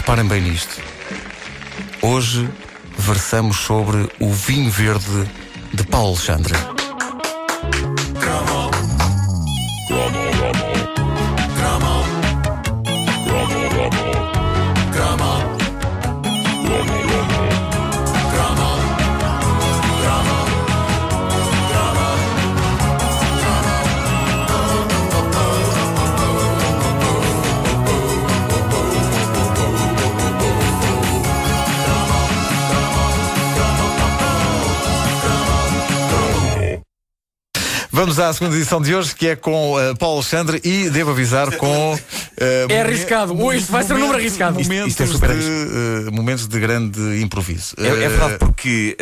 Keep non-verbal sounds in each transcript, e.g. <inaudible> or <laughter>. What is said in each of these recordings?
Reparem bem nisto. Hoje versamos sobre o vinho verde de Paulo Alexandre. À segunda edição de hoje, que é com uh, Paulo Alexandre e devo avisar com. Uh, é arriscado. Hoje vai ser um número arriscado. Momentos, isto, isto é super de, uh, momentos de grande improviso. É, é verdade, porque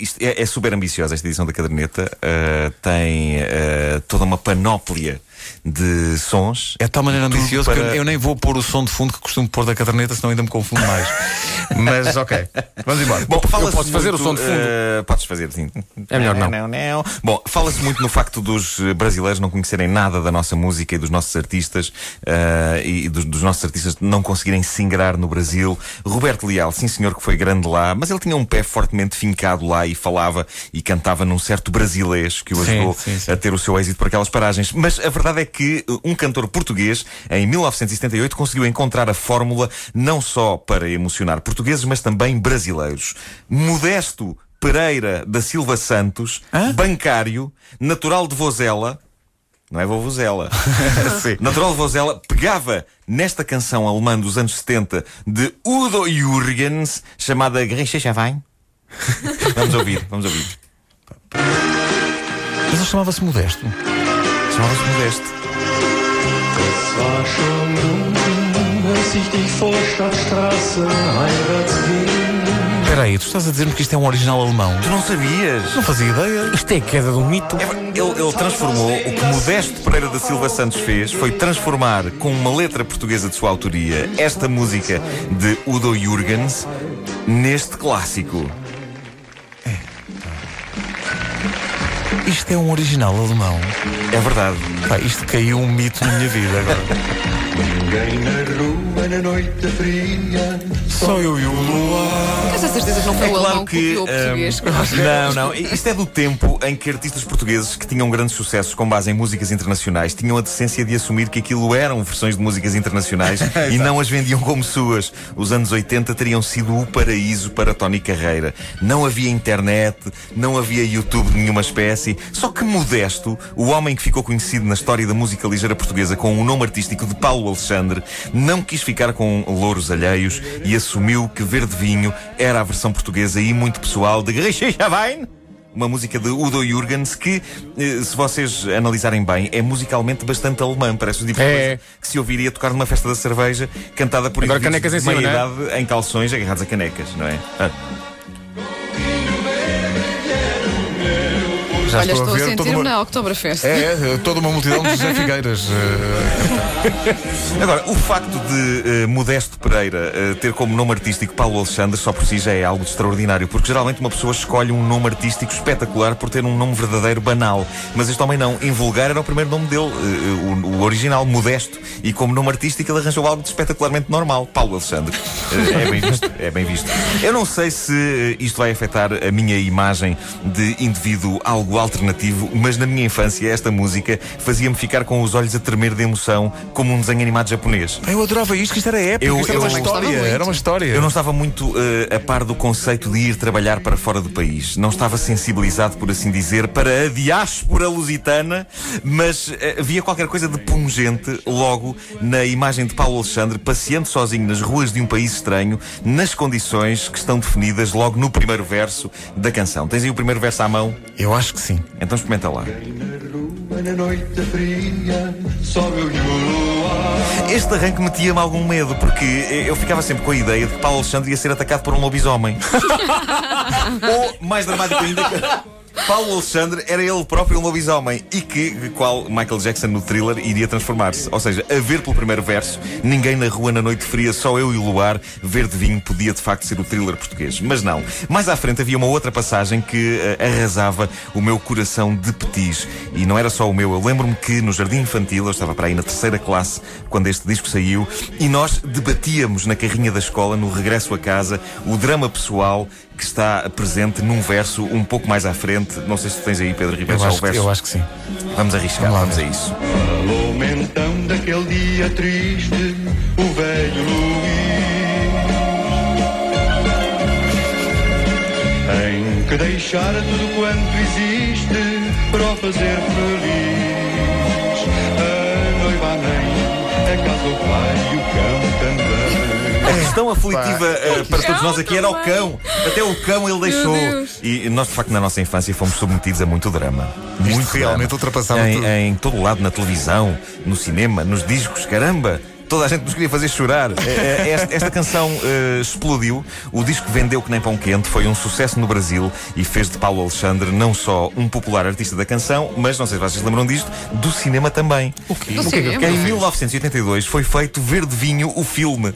isto é, é, super ambiciosa esta edição da caderneta. tem toda uma panóplia de sons. É de tal maneira ambicioso para... que eu, nem vou pôr o som de fundo que costumo pôr da caderneta, senão ainda me confundo mais. <laughs> Mas ok, vamos embora. Bom, eu posso fazer o som de fundo? Uh, podes fazer, sim. É melhor não. não, não. Bom, fala-se muito no facto dos brasileiros não conhecerem nada da nossa música e dos nossos artistas uh, e dos, dos, nossos artistas não conseguirem se ingrar no Brasil. Roberto Leal, sim senhor que foi grande lá, mas ele tinha um pé fortemente fincado lá e falava e cantava num certo brasilês que o ajudou sim, sim, sim. a ter o seu êxito por aquelas paragens. Mas a verdade é que um cantor português, em 1978, conseguiu encontrar a fórmula não só para emocionar portugueses, mas também brasileiros. Modesto Pereira da Silva Santos, Hã? bancário, natural de Vozela, não é Vovuzela. <laughs> Natural de Vozela pegava nesta canção alemã dos anos 70 de Udo Jürgens, chamada Grisha Wein. <laughs> vamos ouvir, vamos ouvir. Mas ele chamava-se Modesto. Chamava-se Modesto. war schon dunkel, als ich dich vor Stadtstraßen heimwärts ging. Espera aí, tu estás a dizer-me que isto é um original alemão? Tu não sabias? Não fazia ideia. Isto é queda de um mito. É, ele, ele, transformou, o que Modesto Pereira da Silva Santos fez foi transformar com uma letra portuguesa de sua autoria esta música de Udo Jürgens neste clássico. Isto é um original alemão. É verdade. Pá, isto caiu um mito na minha vida agora. Ninguém na rua na noite fria, só eu e o luar. Tens a certeza que não foi é o claro alemão que, o português? Um, não, não. Isto é do tempo em que artistas portugueses que tinham grandes sucessos com base em músicas internacionais tinham a decência de assumir que aquilo eram versões de músicas internacionais <laughs> e não as vendiam como suas. Os anos 80 teriam sido o paraíso para Tony Carreira. Não havia internet, não havia YouTube de nenhuma espécie. Só que modesto, o homem que ficou conhecido na história da música ligeira portuguesa com o nome artístico de Paulo Alexandre, não quis ficar com louros alheios e assumiu que Verde Vinho era a versão portuguesa e muito pessoal de Wein uma música de Udo Jürgens que, eh, se vocês analisarem bem, é musicalmente bastante alemã. Parece o tipo é. que se ouviria tocar numa festa da cerveja, cantada por Agora canecas de em cima, meia idade é? em calções agarrados a canecas, não é? Ah. Já Olha, estou, estou a, a sentir-me uma... na Oktoberfest. É, é, toda uma multidão de José Figueiras. Eh. <laughs> Agora, o facto de uh, Modesto Pereira uh, ter como nome artístico Paulo Alexandre só por si já é algo de extraordinário, porque geralmente uma pessoa escolhe um nome artístico espetacular por ter um nome verdadeiro banal. Mas este homem não. Invulgar era o primeiro nome dele, uh, o, o, original, Modesto. E como nome artístico ele arranjou algo de espetacularmente normal, Paulo Alexandre. é bem visto, é bem visto. Eu não sei se isto vai afetar a minha imagem de indivíduo algo alternativo, mas na minha infância esta música fazia-me ficar com os olhos a tremer de emoção, como um desenho animado japonês. Eu adorava isto, que isto era épico, eu, isto era uma história. Era uma história. Eu não estava muito uh, a par do conceito de ir trabalhar para fora do país. Não estava sensibilizado, por assim dizer, para a diáspora lusitana, mas uh, havia qualquer coisa de pungente logo na imagem de Paulo Alexandre passeando sozinho nas ruas de um país estranho, nas condições que estão definidas logo no primeiro verso da canção. Tens aí o primeiro verso à mão? Eu acho que sim. Então experimenta lá. Este arranque metia-me algum medo, porque eu ficava sempre com a ideia de que Paulo Alexandre ia ser atacado por um lobisomem. <laughs> Ou, mais dramático ainda, Paulo Alexandre era ele próprio um lobisomem e que, qual Michael Jackson no thriller, iria transformar-se. Ou seja, a ver pelo primeiro verso, ninguém na rua na noite fria, só eu e o luar, verde vinho podia de facto ser o thriller português. Mas não. Mais à frente havia uma outra passagem que uh, arrasava o meu coração de petis. E não era só o meu. Eu lembro-me que no jardim infantil, eu estava para aí na terceira classe, quando este disco saiu, e nós debatíamos na carrinha da escola, no regresso a casa, o drama pessoal que está presente num verso um pouco mais à frente. Não sei se tu tens aí, Pedro Ribeiro, já o verso. Eu acho que sim. Vamos arriscar, vamos, vamos a isso. Falou então daquele dia triste, o velho Luís. Tem que deixar tudo quanto existe para o fazer feliz. A noiva nem, a casa o pai e o cão. A questão aflitiva uh, para todos nós aqui era o cão. Até o cão ele deixou. E nós, de facto, na nossa infância fomos submetidos a muito drama. Muito realmente ultrapassava em, em todo lado, na televisão, no cinema, nos discos, caramba toda a gente nos queria fazer chorar. É, é, esta, esta canção uh, explodiu, o disco vendeu que nem pão quente, foi um sucesso no Brasil e fez de Paulo Alexandre não só um popular artista da canção, mas não sei se vocês lembram disto, do cinema também. O quê? Do o quê? Em 1982 foi feito Verde Vinho, o filme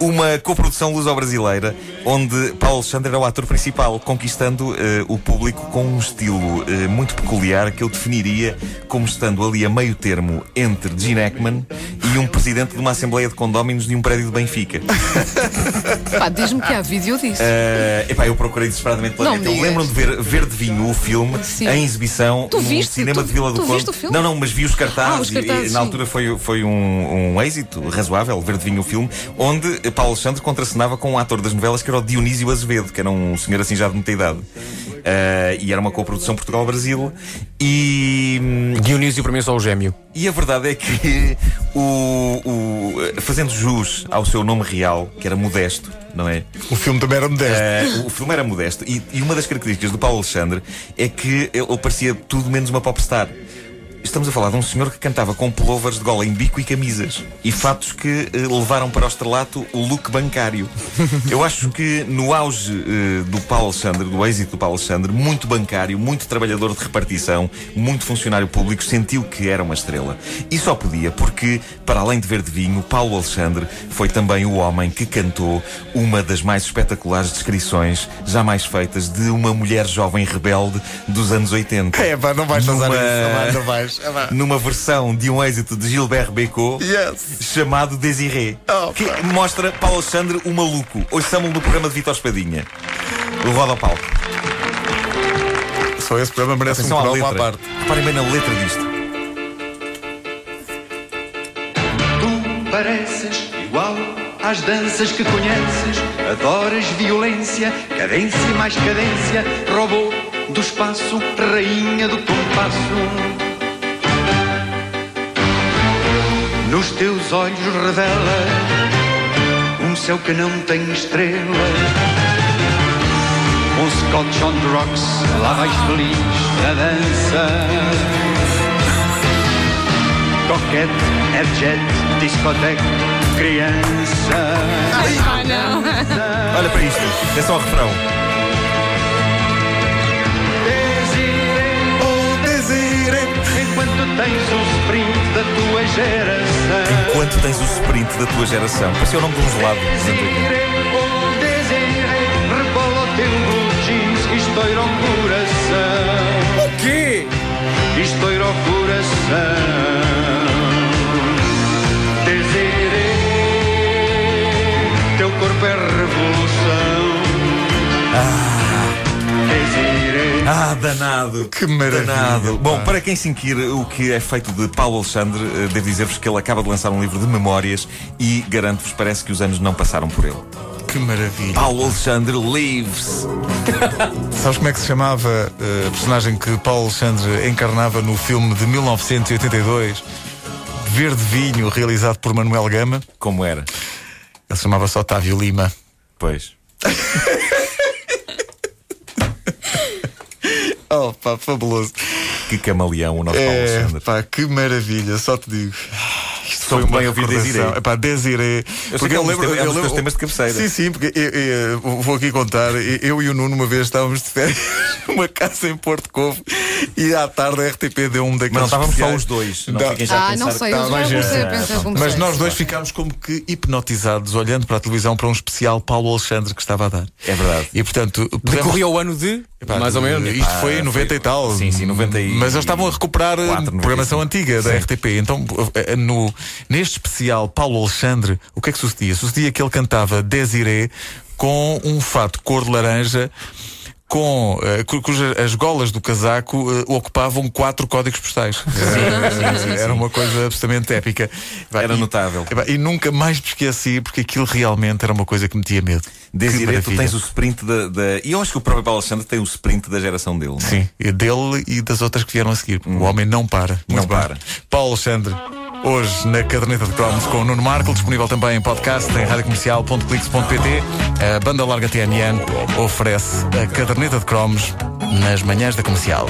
uma coprodução luso-brasileira onde Paulo Alexandre era o ator principal, conquistando uh, o público com um estilo uh, muito peculiar que eu definiria como estando ali a meio termo entre Gene Hackman presidente de uma assembleia de condóminos de um prédio de Benfica. <laughs> Pá, diz-me que há vídeo disso. Uh, epá, eu procurei desesperadamente pela net. Eu lembro de ver Verde Vinho, o filme, sim. em exibição tu no viste? cinema tu, de Vila do Conde. Não, não, mas vi os cartazes. Ah, os cartazes e, na altura foi, foi um, um êxito razoável, Verde Vinho, o filme, onde Paulo Alexandre contracenava com um ator das novelas que era o Dionísio Azevedo, que era um senhor assim já de muita idade. Uh, e era uma coprodução Portugal-Brasil. E. Hum, Dionísio para mim é só o gêmeo. E a verdade é que, o, o, fazendo jus ao seu nome real, que era Modesto, não é? O filme também era modesto. Uh, o filme era modesto. E, e, uma das características do Paulo Alexandre é que ele parecia tudo menos uma popstar. Estamos a falar de um senhor que cantava com pullovers de gola em bico e camisas e fatos que eh, levaram para o estrelato o look bancário. <laughs> Eu acho que no auge eh, do Paulo Alexandre, do êxito do Paulo Alexandre, muito bancário, muito trabalhador de repartição, muito funcionário público, sentiu que era uma estrela. E só podia porque, para além de ver de vinho, Paulo Alexandre foi também o homem que cantou uma das mais espetaculares descrições jamais feitas de uma mulher jovem rebelde dos anos 80. É, pá, não vais fazer isso, não vais. É numa versão de um êxito de Gilbert Bécaud yes. chamado Desiré, oh, que mostra Paulo Alexandre o maluco. Ouçamos no programa de Vitor Espadinha. O Roda ao Palco. Só esse programa merece Atenção um programa à, parte. Reparem bem na letra disto. Tu pareces igual às danças que conheces, adoras violência, cadência mais cadência, robô do espaço, rainha do compasso. Nos teus olhos revela um céu que não tem estrelas. Um Scotch on the rocks, lá vais feliz na dança. Coquete, airjet, discoteca, criança. Ai, não. Olha para isto, é só o refrão. Tua geração. Enquanto tens o sprint da tua geração. Parece o nome de um gelado. Danado. Que maravilha. Danado. Bom, para quem se inquire o que é feito de Paulo Alexandre, eh, devo dizer-vos que ele acaba de lançar um livro de memórias e garanto-vos, parece que os anos não passaram por ele. Que maravilha. Paulo Alexandre Lives. <laughs> Sabes como é que se chamava eh, a personagem que Paulo Alexandre encarnava no filme de 1982? Verde Vinho, realizado por Manuel Gama. Como era? Ele chamava-se Otávio Lima. Pois. <laughs> Oh, pá, fabuloso. Que camaleão o nosso é, Paulo Alexandre. Pá, que maravilha, só te digo. Sou foi bem ouvir Desiree. Epá, Desiree. Eu porque eu lembro, é um dos temas de cabeceira. Sim, sim, porque eu, eu, vou aqui contar. Eu e o Nuno uma vez estávamos de férias <laughs> numa casa em Porto Covo <laughs> e à tarde a RTP deu um daqueles. Mas não estávamos só os dois. Não, não. já ah, não sei, eu já comecei a pensar como Mas nós dois ficámos como que hipnotizados, olhando para a televisão para um especial Paulo Alexandre que estava a dar. É verdade. E portanto. Podemos... Decorria o ano de. Epá, mais ou menos. Isto ah, foi em 90 foi... e tal. Sim, sim, 90 e... Mas eles estavam a recuperar 4, programação antiga da RTP. Então, eh, no, neste especial Paulo Alexandre, o que é que sucedia? Sucedia que ele cantava Desiree com um fato cor de laranja com uh, cujas as golas do casaco uh, ocupavam quatro códigos postais. Era, era uma coisa absolutamente épica. Era notável. E, nunca mais me esqueci porque aquilo realmente era uma coisa que me tinha medo. Desiree, tu tens o sprint da, da, E eu acho que o próprio Paulo Alexandre tem o sprint da geração dele. Não é? Sim, dele e das outras que vieram a seguir. Hum. O homem não para. Não para. Paulo Alexandre. Hoje na caderneta de cromos com o Nuno Marco, disponível também em podcast em radiocomercial.clix.pt. A banda larga TNN oferece a caderneta de cromos nas manhãs da comercial.